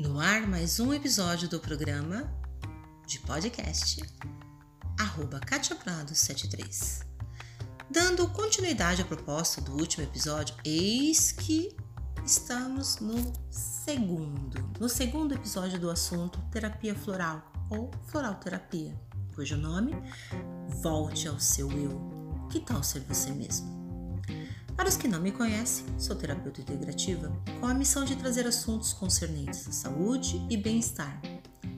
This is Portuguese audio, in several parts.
No ar, mais um episódio do programa de podcast arroba Katia Prado 73. Dando continuidade à proposta do último episódio, eis que estamos no segundo, no segundo episódio do assunto terapia floral ou floral terapia, cujo nome Volte ao seu eu. Que tal ser você mesmo? Para os que não me conhecem, sou terapeuta integrativa com a missão de trazer assuntos concernentes à saúde e bem-estar.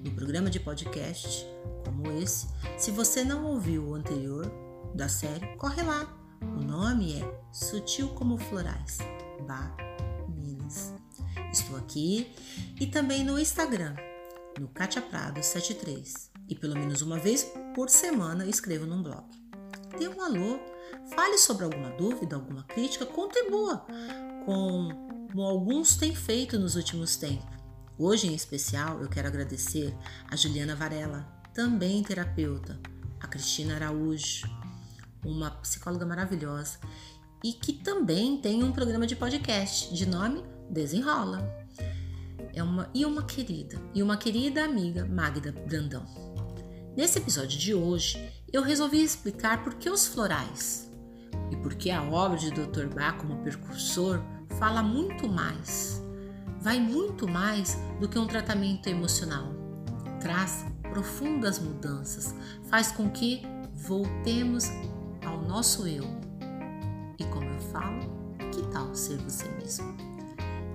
No programa de podcast como esse, se você não ouviu o anterior da série, corre lá. O nome é Sutil como Florais, Bar Minas. Estou aqui e também no Instagram, no Katia Prado 73 e pelo menos uma vez por semana escrevo num blog. Dê um alô Fale sobre alguma dúvida, alguma crítica, contribua, como alguns têm feito nos últimos tempos. Hoje, em especial, eu quero agradecer a Juliana Varela, também terapeuta, a Cristina Araújo, uma psicóloga maravilhosa e que também tem um programa de podcast de nome Desenrola. É uma e uma querida, e uma querida amiga, Magda Brandão. Nesse episódio de hoje, eu resolvi explicar por que os florais e por que a obra de Dr. Bach como percursor fala muito mais, vai muito mais do que um tratamento emocional. Traz profundas mudanças, faz com que voltemos ao nosso eu. E como eu falo, que tal ser você mesmo?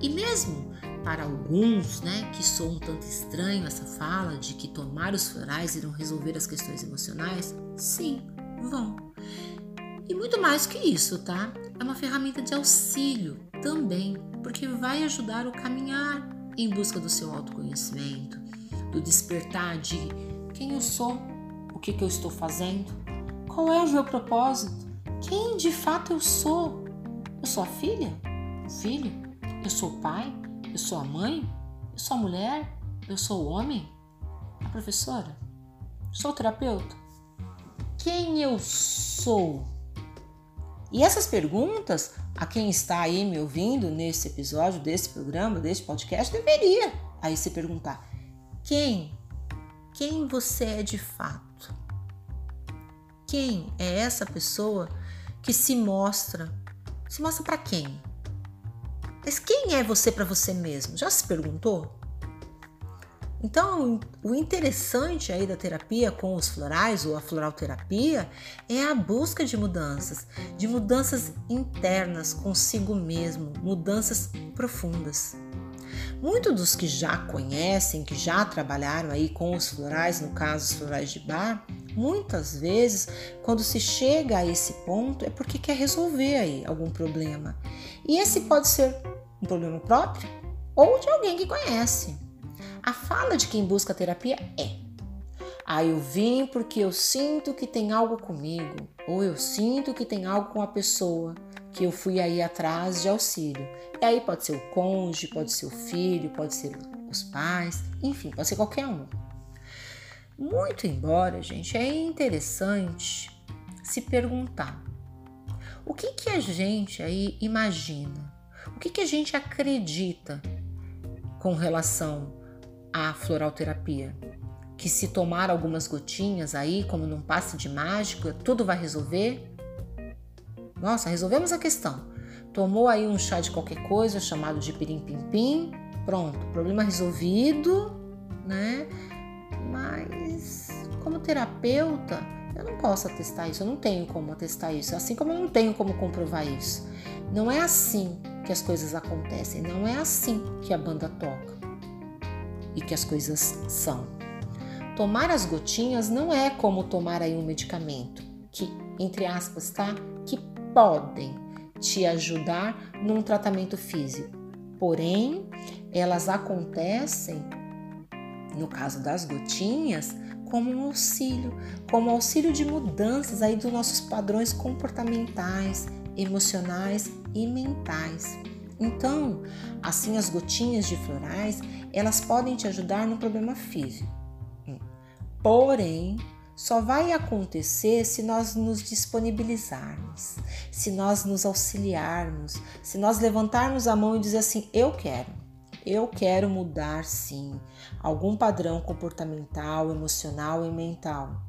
E mesmo para alguns, né, que soa um tanto estranho essa fala de que tomar os florais irão resolver as questões emocionais, sim, vão. E muito mais que isso, tá? É uma ferramenta de auxílio também, porque vai ajudar o caminhar em busca do seu autoconhecimento, do despertar de quem eu sou, o que, que eu estou fazendo, qual é o meu propósito, quem de fato eu sou. Eu sou a filha? O filho? Eu sou o pai? Eu sou a mãe? Eu sou a mulher? Eu sou o homem? A professora? Sou o terapeuta? Quem eu sou? E essas perguntas, a quem está aí me ouvindo nesse episódio, desse programa, desse podcast, deveria aí se perguntar: quem? Quem você é de fato? Quem é essa pessoa que se mostra? Se mostra para quem? Mas quem é você para você mesmo? Já se perguntou? Então, o interessante aí da terapia com os florais ou a floral terapia é a busca de mudanças, de mudanças internas consigo mesmo, mudanças profundas. Muitos dos que já conhecem, que já trabalharam aí com os florais, no caso os florais de bar, muitas vezes quando se chega a esse ponto é porque quer resolver aí algum problema. E esse pode ser um problema próprio ou de alguém que conhece. A fala de quem busca terapia é: Ah, eu vim porque eu sinto que tem algo comigo, ou eu sinto que tem algo com a pessoa que eu fui aí atrás de auxílio. E aí pode ser o cônjuge, pode ser o filho, pode ser os pais, enfim, pode ser qualquer um. Muito embora, gente, é interessante se perguntar o que que a gente aí imagina o que, que a gente acredita com relação à floralterapia? Que se tomar algumas gotinhas aí, como num passe de mágica, tudo vai resolver? Nossa, resolvemos a questão. Tomou aí um chá de qualquer coisa chamado de pirim-pim-pim, pronto, problema resolvido, né? Mas como terapeuta, eu não posso atestar isso, eu não tenho como atestar isso, assim como eu não tenho como comprovar isso. Não é assim que as coisas acontecem, não é assim que a banda toca e que as coisas são. Tomar as gotinhas não é como tomar aí um medicamento, que, entre aspas, tá? Que podem te ajudar num tratamento físico. Porém, elas acontecem, no caso das gotinhas, como um auxílio, como auxílio de mudanças aí dos nossos padrões comportamentais, emocionais e mentais. Então, assim as gotinhas de florais, elas podem te ajudar no problema físico. Porém, só vai acontecer se nós nos disponibilizarmos, se nós nos auxiliarmos, se nós levantarmos a mão e dizer assim: eu quero. eu quero mudar sim algum padrão comportamental, emocional e mental.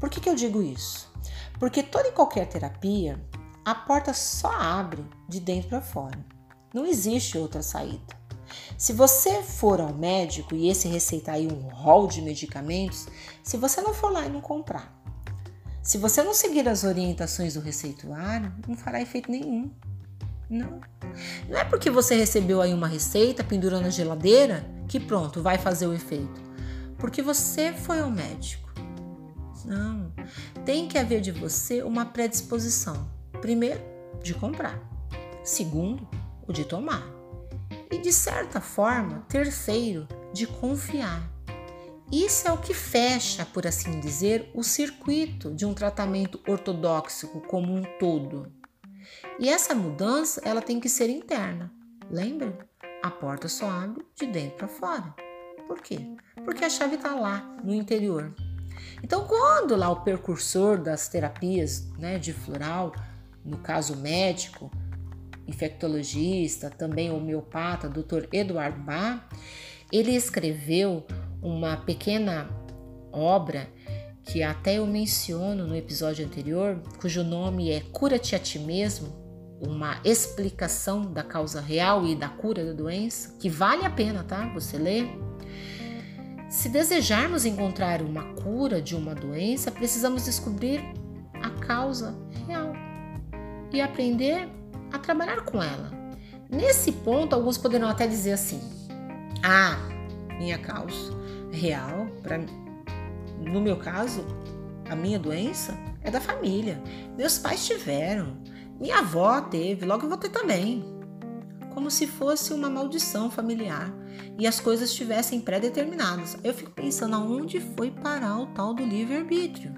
Por que, que eu digo isso? Porque toda e qualquer terapia, a porta só abre de dentro para fora. Não existe outra saída. Se você for ao médico e esse receitar aí um rol de medicamentos, se você não for lá e não comprar, se você não seguir as orientações do receituário, não fará efeito nenhum. Não. Não é porque você recebeu aí uma receita, pendurou na geladeira, que pronto, vai fazer o efeito. Porque você foi ao médico. Não. Tem que haver de você uma predisposição. Primeiro, de comprar. Segundo, o de tomar. E de certa forma, terceiro, de confiar. Isso é o que fecha, por assim dizer, o circuito de um tratamento ortodoxo como um todo. E essa mudança, ela tem que ser interna. Lembra? A porta só abre de dentro para fora. Por quê? Porque a chave está lá, no interior. Então, quando lá o percursor das terapias né, de floral, no caso médico, infectologista, também homeopata, Dr. Eduardo Bach, ele escreveu uma pequena obra que até eu menciono no episódio anterior, cujo nome é Cura-te a ti mesmo, uma explicação da causa real e da cura da doença, que vale a pena, tá? Você lê. Se desejarmos encontrar uma cura de uma doença, precisamos descobrir a causa real e aprender a trabalhar com ela. Nesse ponto, alguns poderão até dizer assim: "Ah, minha causa real para no meu caso, a minha doença é da família. Meus pais tiveram, minha avó teve, logo eu vou ter também. Como se fosse uma maldição familiar e as coisas estivessem pré-determinadas. Eu fico pensando aonde foi parar o tal do livre-arbítrio.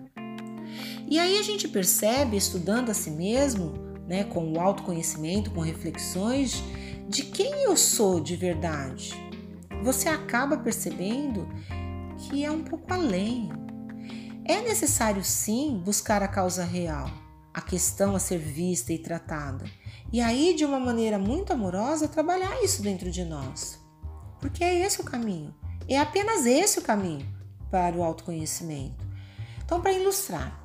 E aí a gente percebe, estudando a si mesmo, né, com o autoconhecimento, com reflexões, de quem eu sou de verdade. Você acaba percebendo que é um pouco além. É necessário sim buscar a causa real, a questão a ser vista e tratada, e aí de uma maneira muito amorosa trabalhar isso dentro de nós. Porque é esse o caminho, é apenas esse o caminho para o autoconhecimento. Então, para ilustrar,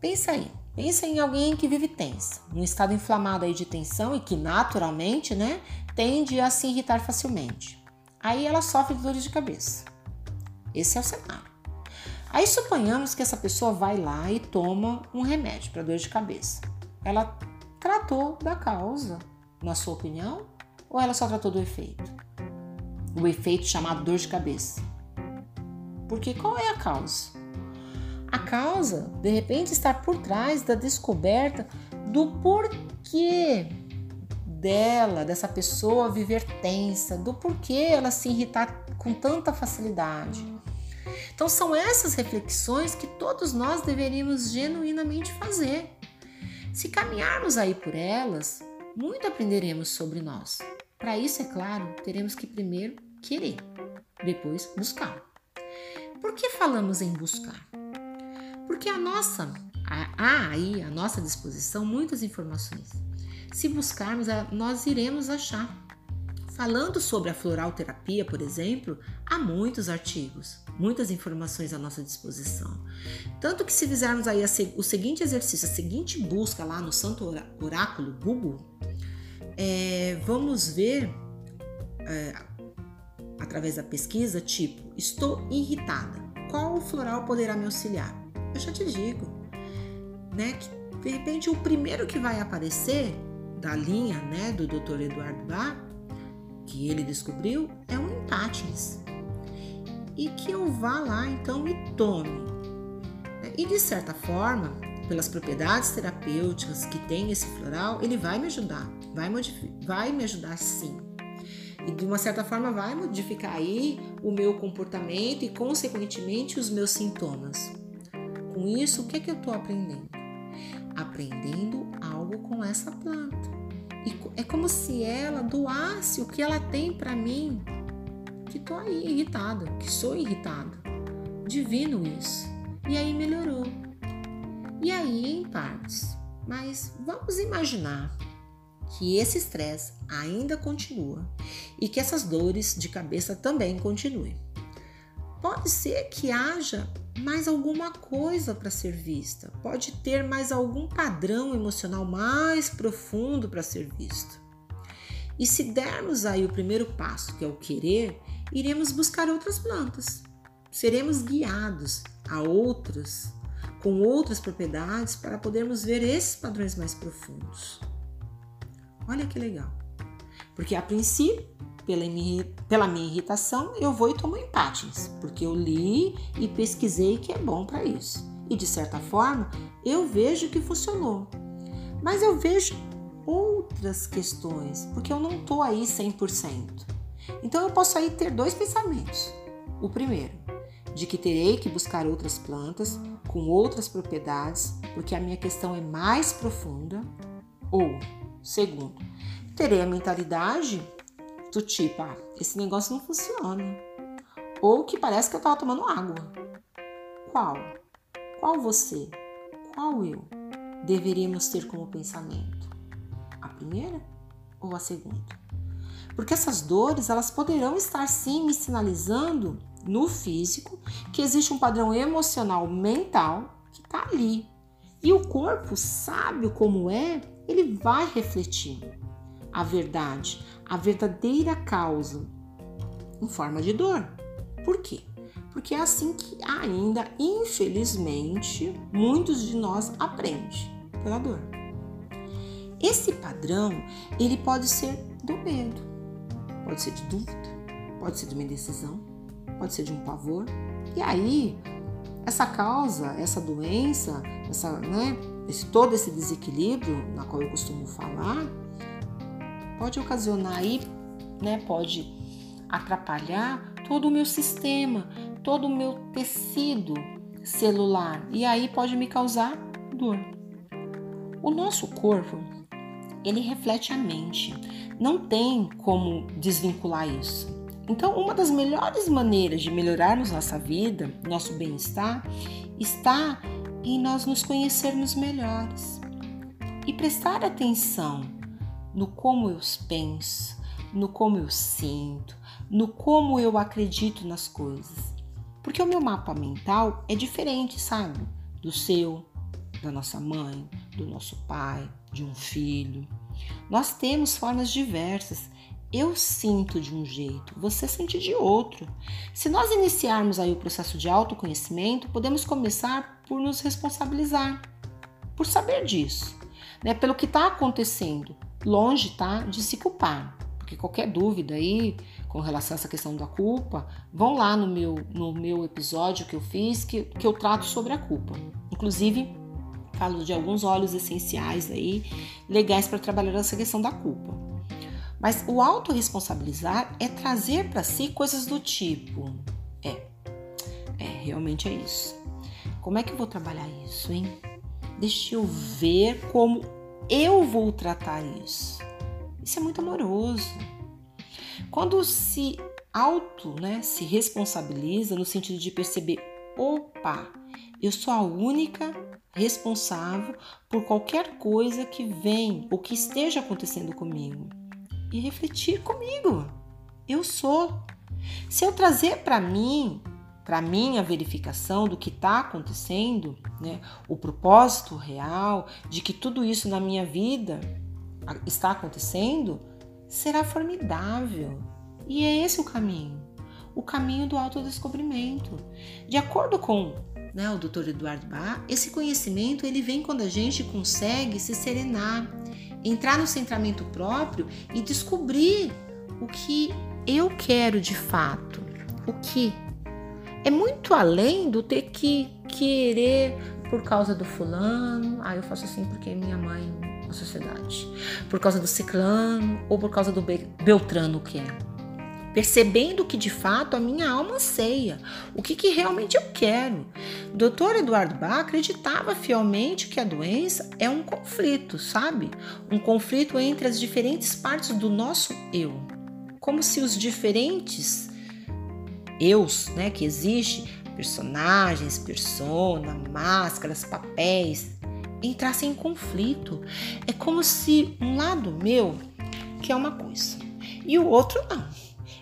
pensa aí, pensa em alguém que vive tensa, num estado inflamado aí de tensão e que naturalmente, né, tende a se irritar facilmente. Aí ela sofre de dores de cabeça. Esse é o cenário. Aí suponhamos que essa pessoa vai lá e toma um remédio para dor de cabeça. Ela tratou da causa, na sua opinião, ou ela só tratou do efeito? O efeito chamado dor de cabeça. Porque qual é a causa? A causa, de repente, está por trás da descoberta do porquê dela, dessa pessoa viver tensa, do porquê ela se irritar com tanta facilidade. Então, são essas reflexões que todos nós deveríamos genuinamente fazer. Se caminharmos aí por elas, muito aprenderemos sobre nós. Para isso, é claro, teremos que primeiro querer, depois buscar. Por que falamos em buscar? Porque a nossa há aí à nossa disposição muitas informações. Se buscarmos, nós iremos achar. Falando sobre a floral terapia, por exemplo, há muitos artigos, muitas informações à nossa disposição. Tanto que se fizermos aí o seguinte exercício, a seguinte busca lá no Santo Oráculo Google, é, vamos ver é, através da pesquisa, tipo, estou irritada. Qual floral poderá me auxiliar? Eu já te digo, né? Que de repente o primeiro que vai aparecer da linha, né, do Dr. Eduardo Bach que ele descobriu é um empátis. E que eu vá lá então e tome. E de certa forma, pelas propriedades terapêuticas que tem esse floral, ele vai me ajudar, vai, vai me ajudar sim. E de uma certa forma vai modificar aí o meu comportamento e, consequentemente, os meus sintomas. Com isso, o que, é que eu estou aprendendo? Aprendendo algo com essa planta. E é como se ela doasse o que ela tem para mim, que tô aí irritada, que sou irritada. Divino isso. E aí melhorou. E aí em partes. Mas vamos imaginar que esse estresse ainda continua e que essas dores de cabeça também continuem. Pode ser que haja mais alguma coisa para ser vista, pode ter mais algum padrão emocional mais profundo para ser visto. E se dermos aí o primeiro passo, que é o querer, iremos buscar outras plantas. Seremos guiados a outras, com outras propriedades, para podermos ver esses padrões mais profundos. Olha que legal. Porque a princípio, pela minha, pela minha irritação, eu vou e tomo empates, porque eu li e pesquisei que é bom para isso. E de certa forma, eu vejo que funcionou. Mas eu vejo outras questões, porque eu não estou aí 100%. Então eu posso aí ter dois pensamentos. O primeiro, de que terei que buscar outras plantas com outras propriedades, porque a minha questão é mais profunda. Ou, segundo, terei a mentalidade do tipo, ah, esse negócio não funciona. Ou que parece que eu estava tomando água. Qual? Qual você? Qual eu deveríamos ter como pensamento? A primeira ou a segunda? Porque essas dores, elas poderão estar sim me sinalizando no físico que existe um padrão emocional mental que está ali. E o corpo, sabe como é, ele vai refletir a verdade, a verdadeira causa em forma de dor. Por quê? Porque é assim que ainda, infelizmente, muitos de nós aprendem pela dor. Esse padrão, ele pode ser do medo, pode ser de dúvida, pode ser de uma indecisão, pode ser de um pavor. E aí, essa causa, essa doença, essa, né, esse, todo esse desequilíbrio na qual eu costumo falar, pode ocasionar aí, né, pode atrapalhar todo o meu sistema, todo o meu tecido celular e aí pode me causar dor. O nosso corpo, ele reflete a mente. Não tem como desvincular isso. Então, uma das melhores maneiras de melhorarmos nossa vida, nosso bem-estar, está em nós nos conhecermos melhores e prestar atenção no como eu penso, no como eu sinto, no como eu acredito nas coisas. Porque o meu mapa mental é diferente, sabe? Do seu, da nossa mãe, do nosso pai, de um filho. Nós temos formas diversas. Eu sinto de um jeito, você sente de outro. Se nós iniciarmos aí o processo de autoconhecimento, podemos começar por nos responsabilizar, por saber disso, né? Pelo que está acontecendo, longe, tá, de se culpar. Porque qualquer dúvida aí com relação a essa questão da culpa, vão lá no meu, no meu episódio que eu fiz, que, que eu trato sobre a culpa. Inclusive, falo de alguns óleos essenciais aí, legais para trabalhar essa questão da culpa. Mas o autorresponsabilizar é trazer para si coisas do tipo: é, é, realmente é isso. Como é que eu vou trabalhar isso, hein? Deixa eu ver como eu vou tratar isso. Isso é muito amoroso. Quando se auto, né, se responsabiliza no sentido de perceber, opa, eu sou a única responsável por qualquer coisa que vem ou que esteja acontecendo comigo. E refletir comigo. Eu sou. Se eu trazer para mim para mim a verificação do que está acontecendo, né, o propósito real de que tudo isso na minha vida está acontecendo, será formidável. E é esse o caminho, o caminho do autodescobrimento. De acordo com né, o Dr. Eduardo Bach, esse conhecimento ele vem quando a gente consegue se serenar, entrar no centramento próprio e descobrir o que eu quero de fato, o que é muito além do ter que querer por causa do fulano, ah, eu faço assim porque é minha mãe na sociedade, por causa do ciclano ou por causa do beltrano que é. Percebendo que de fato a minha alma anseia, o que, que realmente eu quero. Doutor Eduardo Bach acreditava fielmente que a doença é um conflito, sabe? Um conflito entre as diferentes partes do nosso eu. Como se os diferentes eus, né, que existe, personagens, persona, máscaras, papéis, entrassem em conflito. É como se um lado meu quer uma coisa e o outro não.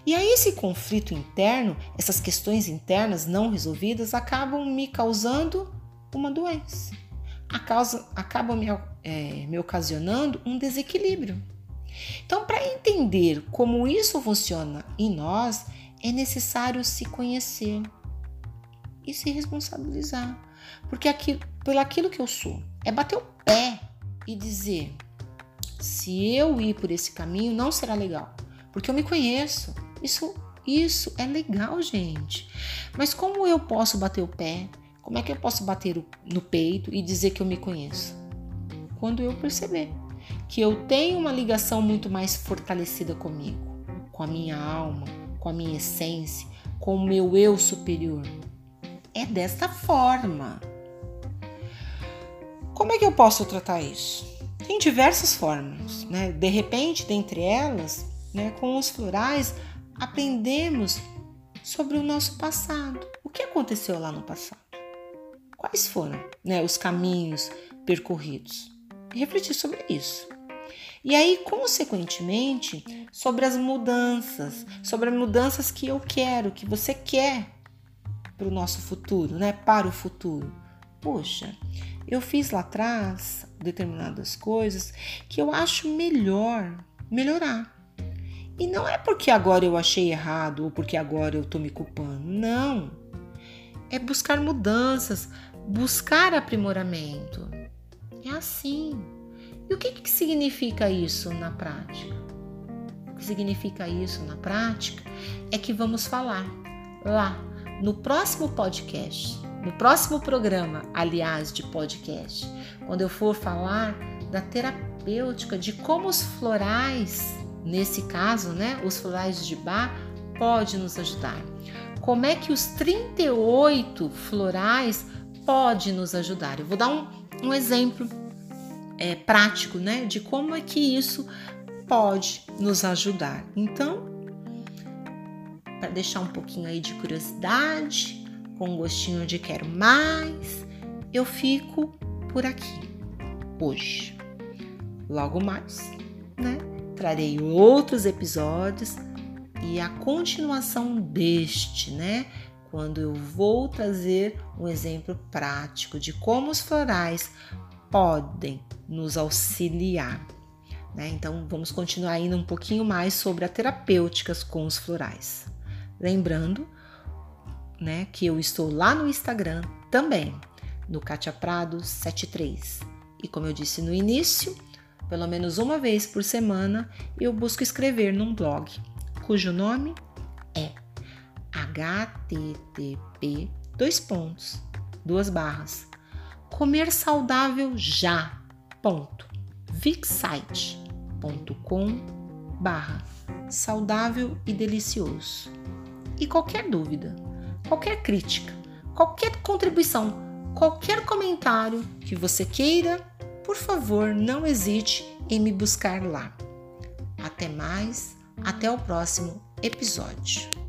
E aí esse conflito interno, essas questões internas não resolvidas acabam me causando uma doença. A causa, acabam me, é, me ocasionando um desequilíbrio. Então, para entender como isso funciona em nós, é necessário se conhecer e se responsabilizar. Porque aquilo, pelo aquilo que eu sou, é bater o pé e dizer: se eu ir por esse caminho, não será legal, porque eu me conheço. Isso, isso é legal, gente. Mas como eu posso bater o pé? Como é que eu posso bater no peito e dizer que eu me conheço? Quando eu perceber que eu tenho uma ligação muito mais fortalecida comigo, com a minha alma, com a minha essência, com o meu eu superior. É desta forma. Como é que eu posso tratar isso? Tem diversas formas, né? De repente, dentre elas, né, com os florais, aprendemos sobre o nosso passado. O que aconteceu lá no passado? Quais foram né, os caminhos percorridos? Refletir sobre isso. E aí, consequentemente, sobre as mudanças, sobre as mudanças que eu quero, que você quer para o nosso futuro, né? Para o futuro. Poxa, eu fiz lá atrás determinadas coisas que eu acho melhor melhorar. E não é porque agora eu achei errado ou porque agora eu tô me culpando. Não. É buscar mudanças, buscar aprimoramento. É assim. E o que, que significa isso na prática? O que significa isso na prática é que vamos falar lá no próximo podcast, no próximo programa, aliás, de podcast, quando eu for falar da terapêutica, de como os florais, nesse caso, né, os florais de bar, pode nos ajudar. Como é que os 38 florais pode nos ajudar? Eu vou dar um, um exemplo é, prático, né, de como é que isso pode nos ajudar. Então, para deixar um pouquinho aí de curiosidade, com um gostinho de quero mais, eu fico por aqui hoje. Logo mais, né? Trarei outros episódios e a continuação deste, né? Quando eu vou trazer um exemplo prático de como os florais podem nos auxiliar. Né? Então, vamos continuar indo um pouquinho mais sobre a terapêuticas com os florais. Lembrando né, que eu estou lá no Instagram também, no Katia Prado 73. E como eu disse no início, pelo menos uma vez por semana eu busco escrever num blog, cujo nome é http dois pontos, duas barras comer saudável já. Ponto. Vixsite.com barra saudável e delicioso. E qualquer dúvida, qualquer crítica, qualquer contribuição, qualquer comentário que você queira, por favor, não hesite em me buscar lá. Até mais, até o próximo episódio.